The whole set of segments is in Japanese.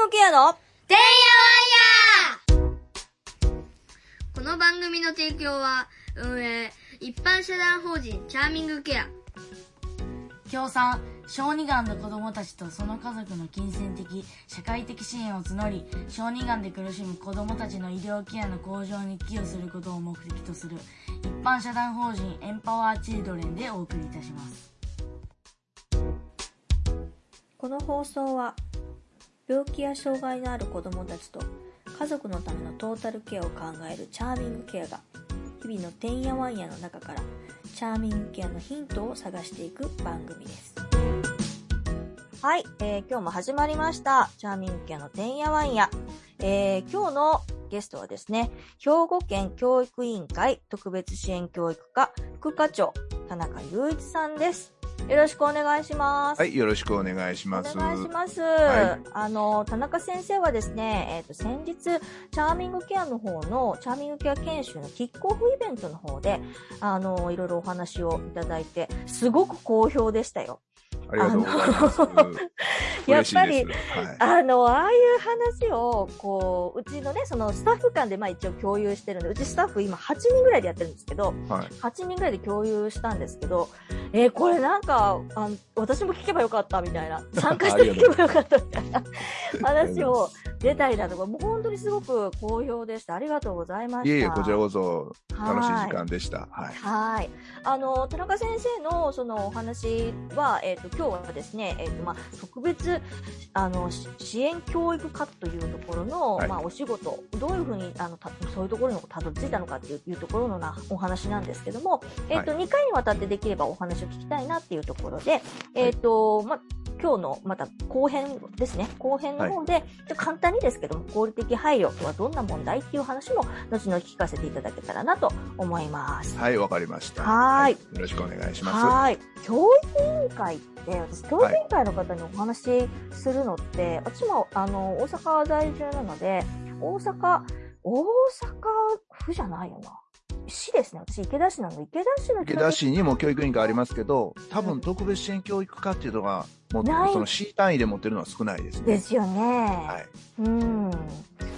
グケアのてんやわんやこの番組の提供は、運営、一般社団法人チャーミングケア。協賛小児がんの子どもたちとその家族の金銭的社会的支援を募り小児がんで苦しむ子どもたちの医療ケアの向上に寄与することを目的とする一般社団法人エンパワーチルドレンでお送りいたしますこの放送は病気や障害のある子どもたちと家族のためのトータルケアを考えるチャーミングケアが日々のてんやわんやの中からチャーミングケアのヒントを探していく番組です。はい、えー、今日も始まりました。チャーミングケアのてんやわんや。えー、今日のゲストはですね、兵庫県教育委員会特別支援教育課副課長、田中雄一さんです。よろしくお願いします。はい、よろしくお願いします。お願いします。はいあの、田中先生はですね、えっ、と、先日、チャーミングケアの方の、チャーミングケア研修のキックオフイベントの方で、あの、いろいろお話をいただいて、すごく好評でしたよ。ありがとうございます。やっぱりはい、あの、ああいう話を、こう、うちのね、そのスタッフ間でまあ一応共有してるんで、うちスタッフ今8人ぐらいでやってるんですけど、はい、8人ぐらいで共有したんですけど、えーこれなんかあの、私も聞けばよかったみたいな、参加して聞けばよかったみたいな話を出たりだとか、もう本当にすごく好評でした。ありがとうございました。いえいえ、こちらこそ楽しいはい時間でした。はい。はい。あの、田中先生のそのお話は、えっ、と、今日はですね、えっ、と、まあ、特別、あの、し支援教育課というところの、はいまあ、お仕事、どういうふうに、あの、たそういうところにたどり着いたのかっていうところのなお話なんですけども、えっ、と、2回にわたってできればお話を聞きたいなっていうところで、えっ、と、まあ、今日のまた後編ですね。後編の方で、ちょっと簡単にですけども、合理的配慮とはどんな問題っていう話も、後々聞かせていただけたらなと思います。はい、わかりました。はいよろしくお願いしまはい。教育委員会って、私、教育委員会の方にお話しするのって、私も、あの、大阪在住なので、大阪、大阪府じゃないよな。市ですね。私、池田市なの。池田市のす。池田市にも教育委員会ありますけど、多分特別支援教育課っていうのが、もうないその市単位で持ってるのは少ないですね。ですよね。はい。うん。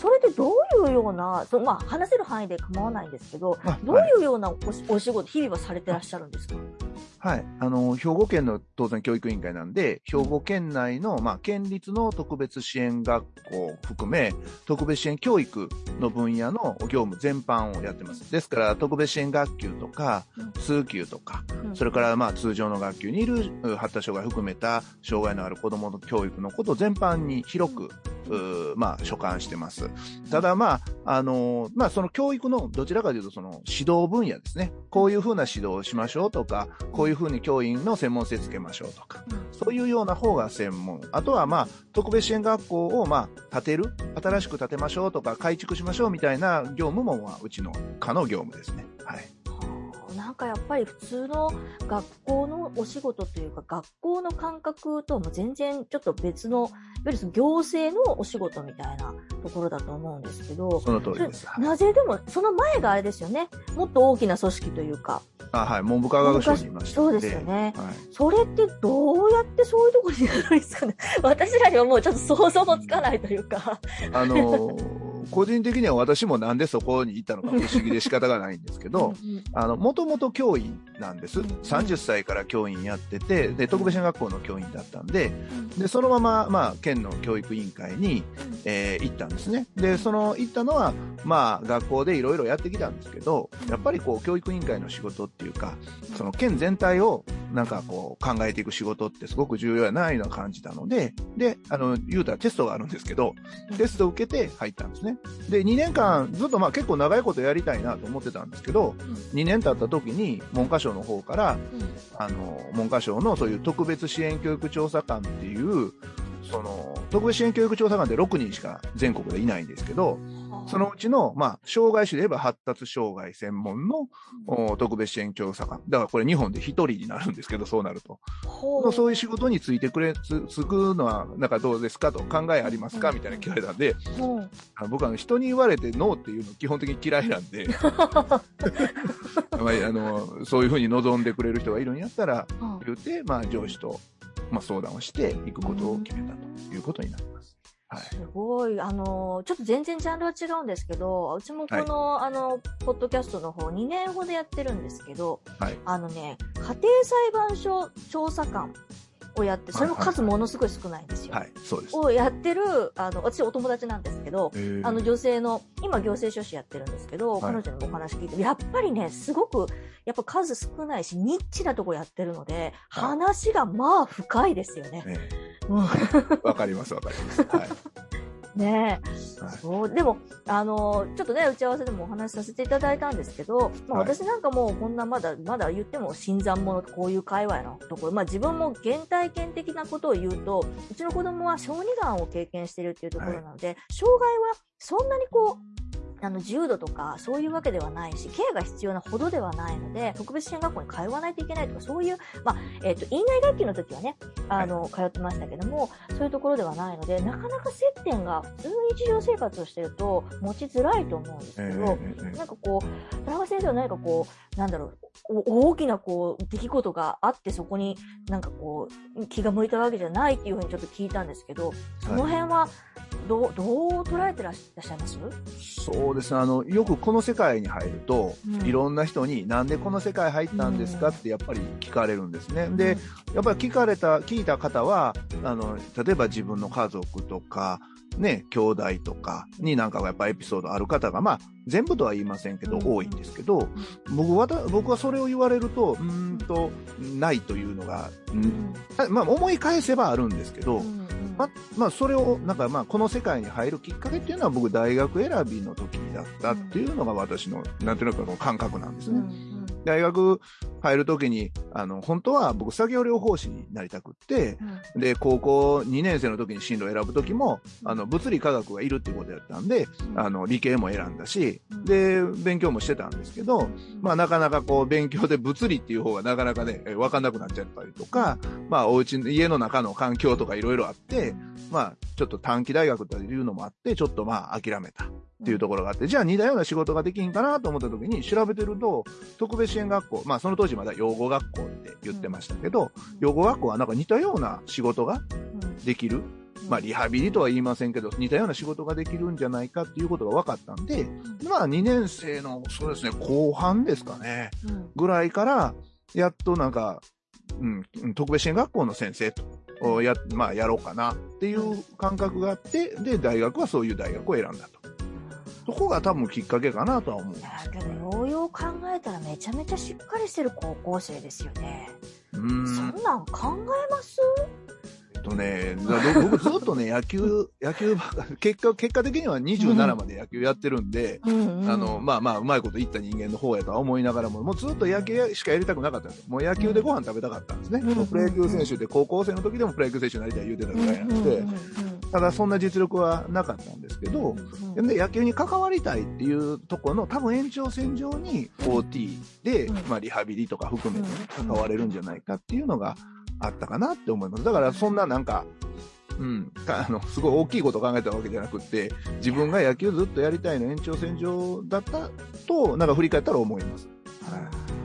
それでどういうような、そまあ、話せる範囲で構わないんですけど、まあどういうようなおしお仕事、日々はされてらっしゃるんですか？はい。あの、兵庫県の当然教育委員会なんで、兵庫県内の、まあ、県立の特別支援学校を含め、特別支援教育の分野の業務全般をやってます。ですから、特別支援学級とかうん、通級とか、うんそれから、まあ、通常の学級にいるう発達障害を含めた障害のある子供の教育のことを全般に広く、まあ、所管してます。ただ、まあ、あのまあ、その教育のどちらかというと、その指導分野ですね。こういうふうな指導をしましょうとか、こういうふうに教員の専門性つけましょうとか、そういうような方が専門。あとは、まあ、特別支援学校を、まあ、建てる、新しく建てましょうとか、改築しましょうみたいな業務も、まあ、うちの課の業務ですね。はい。かやっぱり普通の学校のお仕事というか学校の感覚とはもう全然ちょっと別のいわゆるその行政のお仕事みたいなところだと思うんですけどその通りです。はい。なぜでもその前があれですよね。もっと大きな組織というか。あはい。文部科学省にいましたそうのですよね。はい。それってどうやってそういうところになるんですかね。私らにはもうちょっと想像もつかないというか。あのー個人的には私もなんでそこに行ったのか不思議で仕方がないんですけど、もともと教員なんです。30歳から教員やってて、で、特別支援学校の教員だったんで、で、そのまま、まあ、県の教育委員会に、えー行ったんですね。で、その、行ったのは、まあ、学校でいろいろやってきたんですけど、やっぱりこう、教育委員会の仕事っていうか、その県全体を、なんかこう、考えていく仕事ってすごく重要やな、いうのは感じたので、で、あの、言うたらテストがあるんですけど、テストを受けて入ったんですね。で、2年間、ずっとまあ結構長いことやりたいなと思ってたんですけど、2年経った時に文科省の方から、あの、文科省のそういう特別支援教育調査官っていう、その、特別支援教育調査官って6人しか全国でいないんですけど、そのうちの、まあ、障害種で言えば発達障害専門の、お特別支援調査官。だからこれ日本で1人になるんですけど、そうなると。そういう仕事についてくれ、つ、つくのは、なんかどうですかと考えありますか？みたいな聞かれたんで、僕は人に言われてノーっていうの基本的に嫌いなんで、まあ、あの、そういうふうに望んでくれる人がいるんやったら、うん言うて、まあ上司と、まあ相談をして行くことを決めたということになります。はい。すごい、あの、ちょっと全然ジャンルは違うんですけど、うちもこの、あの、ポッドキャストの方2年ほどやってるんですけど、はいあのね、家庭裁判所調査官をやって、それも数ものすごい少ないんですよ。はい。そうです。をやってる、あの、私お友達なんですけど、えーあの女性の、今行政書士やってるんですけど、はい彼女にもお話聞いて、やっぱりね、すごく、やっぱ数少ないし、ニッチなとこやってるので、はい話がまあ深いですよね。えうんー わかります、わかります。はい。ねえ。はいそう、でも、あの、ちょっとね、打ち合わせでもお話しさせていただいたんですけど、まあ、はい私なんかもうこんなまだ、まだ言っても新参者とこういう界隈のところ、まあ自分も原体験的なことを言うと、うちの子供は小児がんを経験してるっていうところなので、障害はそんなにこう、あの、重度とか、そういうわけではないし、ケアが必要なほどではないので、特別支援学校に通わないといけないとか、そういう、まあ、えっ、と、院内学級の時はね、あの、通ってましたけども、そういうところではないので、なかなか接点が普通の日常生活をしてると持ちづらいと思うんですけえど、ーえーなんかこう、田中先生は何かこう、なんだろう、お大きなこう、出来事があってそこになんかこう、気が向いたわけじゃないっていうふうにちょっと聞いたんですけど、その辺はどう、どう捉えてらっしゃいます？そうですね。あの、よくこの世界に入ると、うん。いろんな人になんでこの世界入ったんですか？ってやっぱり聞かれるんですね。で、やっぱり聞かれた、聞いた方は、あの、例えば自分の家族とか、ね、兄弟とかになんかやっぱエピソードある方が、まあ、全部とは言いませんけど、うん。多いんですけど、僕は、僕はそれを言われると、うーんと、ないというのが、うん。まあ、思い返せばあるんですけど、うんま、まあ、それを、なんかまあ、この世界に入るきっかけっていうのは僕、大学選びの時だったっていうのが私の、なんていうのかの感覚なんですね。うん大学入る時に、あの、本当は僕、作業療法士になりたくって、うん。で、高校2年生の時に進路を選ぶ時も、あの、物理科学がいるっていうことやったんで、あの、理系も選んだし、で、勉強もしてたんですけど、まあ、なかなかこう、勉強で物理っていう方がなかなかね、えわかんなくなっちゃったりとか、まあ、お家の、家の中の環境とかいろいろあって、まあ、ちょっと短期大学というのもあって、ちょっとまあ、諦めたっていうところがあって、じゃあ似たような仕事ができんかなと思った時に調べてると、特別支援学校、まあ、その当時まだ養護学校って言ってましたけど、養護学校はなんか似たような仕事ができる。まあ、リハビリとは言いませんけど、似たような仕事ができるんじゃないかっていうことが分かったんで、まあ、2年生の、そうですね、後半ですかね、うん。ぐらいから、やっとなんか、うん、特別支援学校の先生と、おや、まあ、やろうかなっていう感覚があって、で、大学はそういう大学を選んだと。そこが多分きっかけかなとは思うんでいやすけけどようよう考えたらめちゃめちゃしっかりしてる高校生ですよね。ど。うーそんんなん考えます？とね、僕 ずっとね、野球、野球ばっか、結果、結果的には27まで野球やってるんで、うんうんあの、まあまあ、うまいこと言った人間の方やとは思いながらも、もうずっと野球しかやりたくなかったんですよ。もう野球でご飯食べたかったんですね。うんプロ野球選手で高校生の時でもプロ野球選手になりたい言うてたぐらいなんで、ただそんな実力はなかったんですけど、で野球に関わりたいっていうところの多分延長線上に OT で、うん。まあリハビリとか含めてね、うん。関われるんじゃないかっていうのがあったかなって思います。だからそんななんか、うん、か あの、すごい大きいことを考えたわけじゃなくって、自分が野球ずっとやりたいの延長線上だったと、なんか振り返ったら思います。はい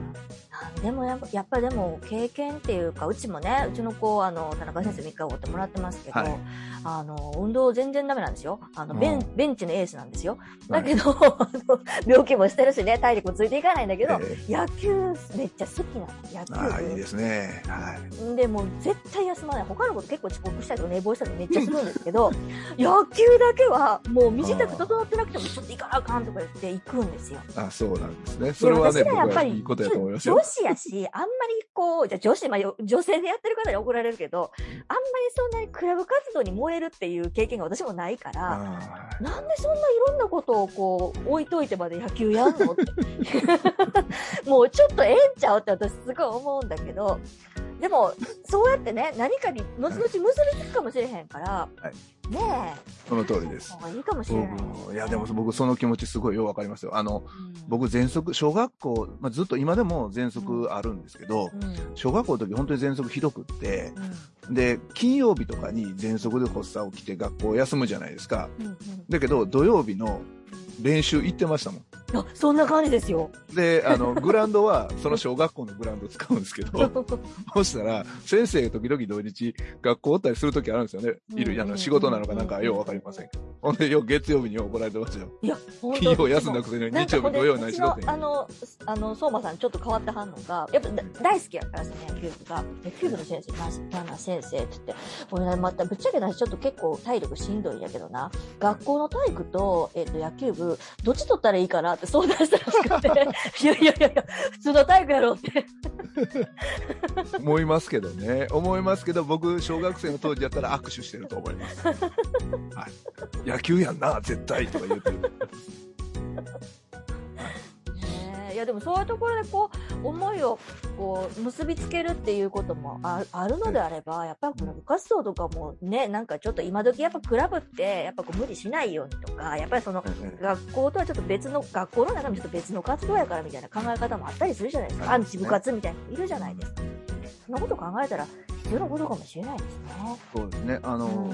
でもやっぱやっぱりでも経験っていうかうちもねうちの子あの田中先生3日おごってもらってますけど、はい。あの運動全然ダメなんですよ。あのベン,、うん。ベンチのエースなんですよ。はい。だけど、あの病気もしてるしね体力もついていかないんだけど、え野球めっちゃ好きなの野球。ああ、いいですね。はい。でもう絶対休まない。他のこと結構遅刻したりとか寝坊したりとかめっちゃするんですけど 野球だけはもう身支度整ってなくてもちょっと行かなあかんとか言って行くんですよ。あそうなんですね。それはね、僕はいいことやと思いますよ。女。子やし、あんまりこう、じゃあ女子、まあ、よ女性でやってる方に怒られるけど、あんまりそんなにクラブ活動に燃えるっていう経験が私もないから、あなんでそんないろんなことをこう、置いといてまで野球やんのって。もうちょっとええんちゃうって私すごい思うんだけど、でも、そうやってね、何かに後々結びつくかもしれへんから、ねーその通りでえ、すいいかもしれないね、うんいや、でも僕その気持ちすごいよくわかりますよ。あの、うん、僕喘息、小学校、まあ、ずっと今でも喘息あるんですけど、うん、小学校の時本当に喘息ひどくって、うん、で、金曜日とかに喘息で発作起きて学校休むじゃないですか。うん、うん。だけど、土曜日の練習行ってましたもん。あそんな感じですよ。で、あの、グラウンドは、その小学校のグラウンド使うんですけど、そしたら、先生時々土日、学校おったりする時あるんですよね。いる、あの、仕事なのかなんか、ようわかりませんけど。ほんで、よう月曜日に怒られてますよ。いや、本金曜休んだくせに日曜日、土曜何しろってあの、あの、相馬さんちょっと変わった反応が、やっぱだ大好きやから、その野球部が、野球部の先生、な、なな先生って言って、俺ね、また、ぶっちゃけな話ちょっと結構体力しんどいんやけどな、学校の体育と、えっ、と、野球部、どっち取ったらいいかなって相談したらしくて、いやいやいやいや、普通の体育やろうって。思いますけどね。思いますけど、僕、小学生の当時やったら握手してると思います。はい。野球やんな、絶対とか言うてる。いやでもそういうところでこう思いをこう結びつけるっていうこともああるのであればやっぱりこの部活動とかもねなんかちょっと今時やっぱクラブってやっぱこう無理しないようにとかやっぱりその学校とはちょっと別の学校の中のちょっと別の活動やからみたいな考え方もあったりするじゃないですか。アンチ部活みたいな人いるじゃないですかそんなこと考えたら必要なことかもしれないですね。そうですね。あの、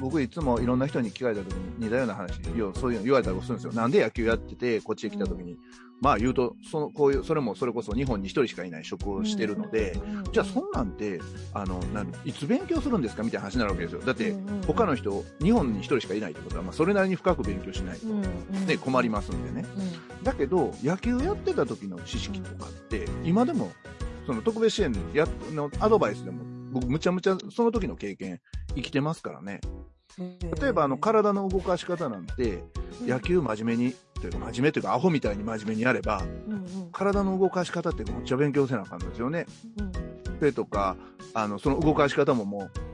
僕いつもいろんな人に聞かれた時に似たような話、ようそういうの言われたりするんですよ。なんで野球やってて、こっちへ来た時に、まあ言うと、その、こういう、それもそれこそ日本に一人しかいない職をしてるので、じゃあそんなんて、あの、なんいつ勉強するんですかみたいな話になるわけですよ。だって、他の人、日本に一人しかいないってことは、まあそれなりに深く勉強しないと、ね、困りますんでね。だけど、野球やってた時の知識とかって、今でも、その特別支援やのアドバイスでも、僕、むちゃむちゃその時の経験、生きてますからね。例えば、あの、体の動かし方なんて、野球真面目に、というか真面目というか、アホみたいに真面目にやれば、体の動かし方ってむっちゃ勉強せなあかんですよね。それとか、あの、その動かし方ももう、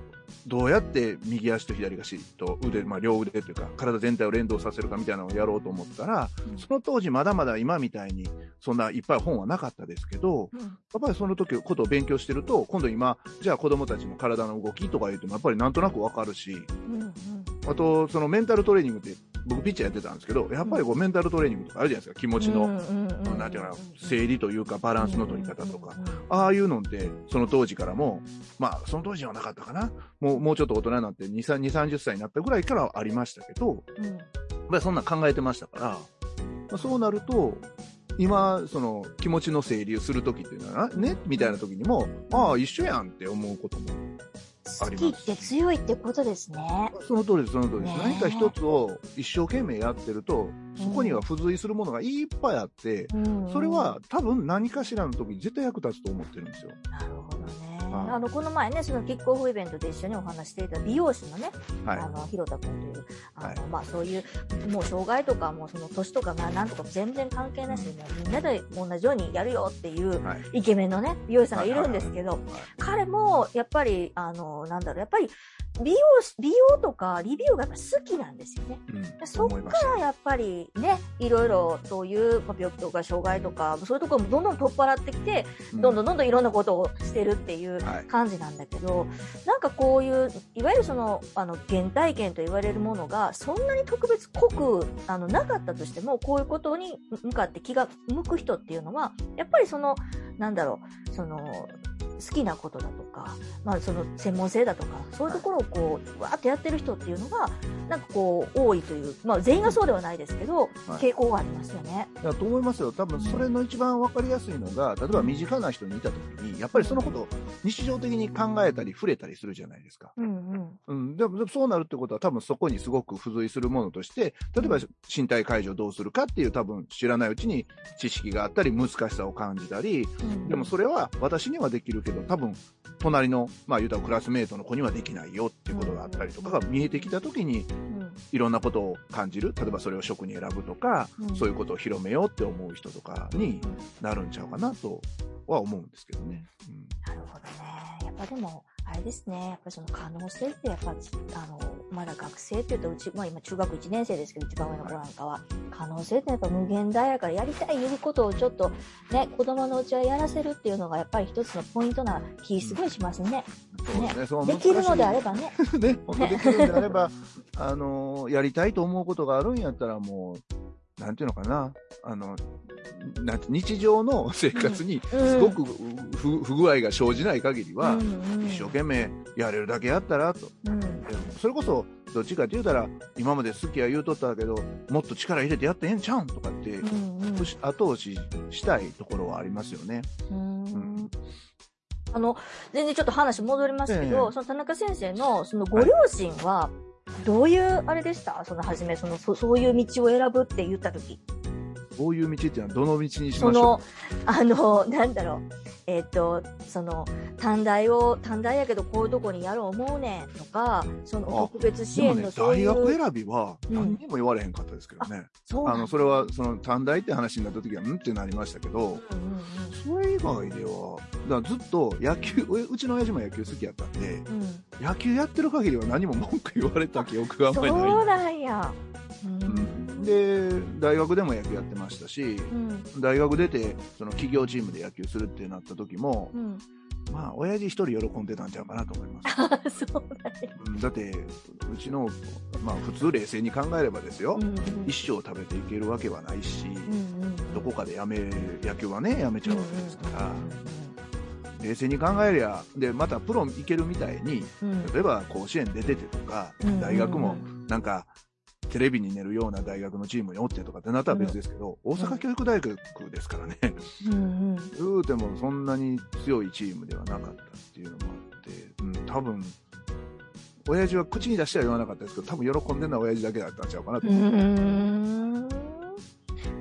どうやって右足と左足と腕、まあ、両腕というか、体全体を連動させるかみたいなのをやろうと思ったら、その当時まだまだ今みたいに、そんないっぱい本はなかったですけど、やっぱりその時ことを勉強してると、今度今、じゃあ子供たちも体の動きとか言っても、やっぱりなんとなくわかるし、あと、そのメンタルトレーニングって、僕ピッチャーやってたんですけど、やっぱりこうメンタルトレーニングとかあるじゃないですか、気持ちの、なんていうかな、整理というかバランスの取り方とか、ああいうのって、その当時からも、まあ、その当時はなかったかな。もう、もうちょっと大人になって2、2 30歳になったぐらいからはありましたけど、やっぱりそんなん考えてましたから、まあ、そうなると、今、その気持ちの整理をするときっていうのはね、みたいなときにも、ああ、一緒やんって思うこともあり好ます。きって強いってことですね。その通りです、その通りです。ねえ何か一つを一生懸命やってると、そこには付随するものがいっぱいあって、それは多分何かしらの時に絶対役立つと思ってるんですよ。なるほどね。はいあの、この前ね、そのキックオフイベントで一緒にお話していた美容師のね、はい。あ。の、ひろたくんという、あの、はい。まあ、そういう、もう障害とか、もうその年とか、まあ、なんとか全然関係なしに、もうみんなで同じようにやるよっていう、はい。イケメンのね、美容師さんがいるんですけど、はい。彼も、やっぱり、あの、なんだろう、やっぱり、美容師、美容とかリビューがやっぱ好きなんですよね。うんでそっ思いましたからやっぱりね、いろいろそういうまあ病気とか障害とか、そういうところもどんどん取っ払ってきて、どんどんどんどんいろんなことをしてるっていうはい。感じなんだけど、なんかこういう、いわゆるその、あの、原体験と言われるものが、そんなに特別濃く、あの、なかったとしても、こういうことに向かって気が向く人っていうのは、やっぱりその、なんだろう、その、好きなことだとか、まあその専門性だとか、そういうところをこう、わーってやってる人っていうのが、なんかこう、多いという、まあ全員がそうではないですけど、傾向がありますよね。だと思いますよ。多分それの一番わかりやすいのが、例えば身近な人にいた時に、やっぱりそのことを日常的に考えたり触れたりするじゃないですか。うんうん。うん。でもそうなるってことは多分そこにすごく付随するものとして、例えば身体解除どうするかっていう多分知らないうちに知識があったり難しさを感じたり、うんでもそれは私にはできるけど、多分隣の、まあ言うたらクラスメートの子にはできないよっていうことがあったりとかが見えてきた時に、うんいろんなことを感じる。例えばそれを職に選ぶとか、うんそういうことを広めようって思う人とかになるんちゃうかなとは思うんですけどね。うんなるほどね。やっぱでも、あれですね。やっぱりその可能性ってやっぱ、あの、まだ学生って言うとうち、まあ今中学1年生ですけど、一番上の子なんかは、可能性ってやっぱ無限大やからやりたいいうことをちょっとね、子供のうちはやらせるっていうのがやっぱり一つのポイントな気すごいしますね。そうですね。その できるのであれば。ばね。ね、本当できるのであれば、あの、やりたいと思うことがあるんやったらもう、なんていうのかな、あの、なんて日常の生活にすごく不不具合が生じない限りは、一生懸命やれるだけやったらと。それこそ、どっちかって言うたら、今まで好きや言うとったけど、もっと力入れてやってええんちゃうんとかって後押ししたいところはありますよね。うーんん。あの、全然ちょっと話戻りますけど、ええ。その田中先生の、そのご両親は、どういう、あれでした？その、初め、その、そそういう道を選ぶって言ったとき。こういう道っていうのはどの道にしそましょの、あの、なんだろう。えっ、と、その、短大を、短大やけどこういうとこにやろう思うねんとか、そのあ特別支援の、そう大いう。学選びはうん何にも言われへんかったですけどね。そうなんだあの、それは、その、短大って話になった時は、うん？ってなりましたけど、うんうんそれ以外では、だずっと野球、ううちの親父も野球好きやったんで、うん。うん野球やってる限りは何も文句言われた記憶があんまりない。そうなんや。ううんんで、大学でも野球やってましたし、うん。大学出て、その企業チームで野球するってなった時も、うん。まあ、親父一人喜んでたんちゃうかなと思います。そうなんや。うんだって、うちの、まあ、普通冷静に考えればですよ、うんうん一生食べていけるわけはないし、うんうんどこかでやめ、野球はね、やめちゃうわけですから、うん冷静に考えりゃ、で、またプロ行けるみたいに、うんうん例えば甲子園出ててとか、うん大学もなんか、テレビに出るような大学のチームにおってとかってなったら別ですけど、大阪教育大学ですからね、うんうん言うてもそんなに強いチームではなかったっていうのもあって、うん、多分、親父は口に出しては言わなかったですけど、多分喜んでるのは親父だけだったんちゃうかなとう思います。ーん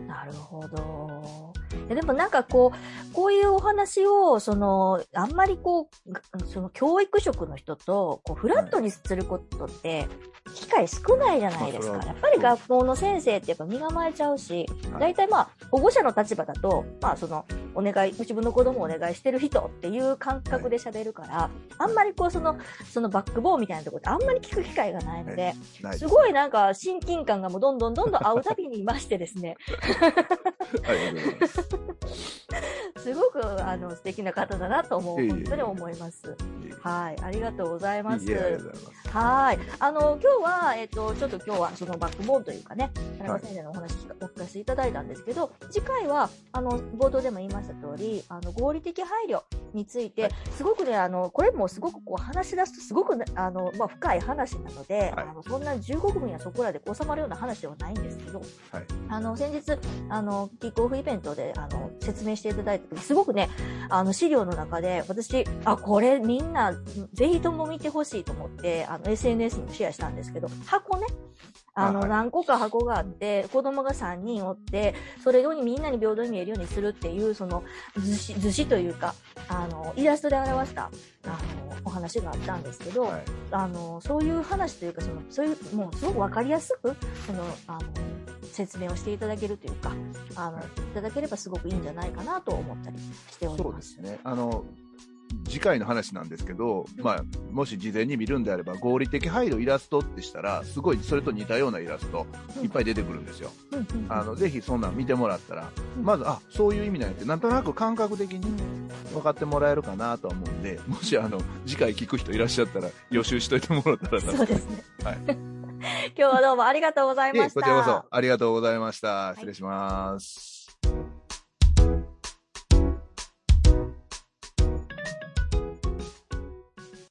なるほど。でもなんかこう、こういうお話を、その、あんまりこう、がその教育職の人と、こう、フラットにすることって、機会少ないじゃないですか。やっぱり学校の先生ってやっぱ身構えちゃうし、はい大体まあ、保護者の立場だと、まあその、お願い、自分の子供をお願いしてる人っていう感覚で喋るから、あんまりこう、その、そのバックボーンみたいなところってあんまり聞く機会がないので、すごいなんか親近感がもうどんどんどんどん会うたびにいましてですね、す。すごくあの素敵な方だなと思う、本当に思います。はい、ありがとうございます。はい。あの、今日は、えっ、と、ちょっと今日はそのバックボーンというかね、田中先生のお話お聞かせていただいたんですけど、次回は、あの、冒頭でも言いました通り、あの、合理的配慮について、はいすごくね、あの、これもすごくこう話し出すとすごくね、あの、まあ、深い話なので、はいあの、そんな15分やそこらで収まるような話ではないんですけど、はいあの、先日、あの、キックオフイベントで、あの、説明していただいた時、すごくね、あの、資料の中で、私、あ、これみんな、ぜひとも見てほしいと思って、あの、SNS にもシェアしたんですけど、箱ね、あの、何個か箱があって、子供が3人おって、それをみんなに平等に見えるようにするっていう、その、図紙、図紙というか、あの、イラストで表した、あの、お話があったんですけど、はい。あの、そういう話というか、その、そういう、もうすごくわかりやすく、その、あの、説明をしていただけるというか、あの、いただければすごくいいんじゃないかなと思ったりしておりそうま。ですすね。あの、次回の話なんですけど、まあ、もし事前に見るんであれば、合理的配慮イラストってしたら、すごいそれと似たようなイラスト、いっぱい出てくるんですよ。あの、ぜひそんなん見てもらったら、うんまず、あ、そういう意味なんやって、なんとなく感覚的に分かってもらえるかなとは思うんで、もしあの、次回聞く人いらっしゃったら、予習しといてもらったらなそうですね。はい。今日はどうもありがとうございでました。こちらこそありがとうございました。失礼します。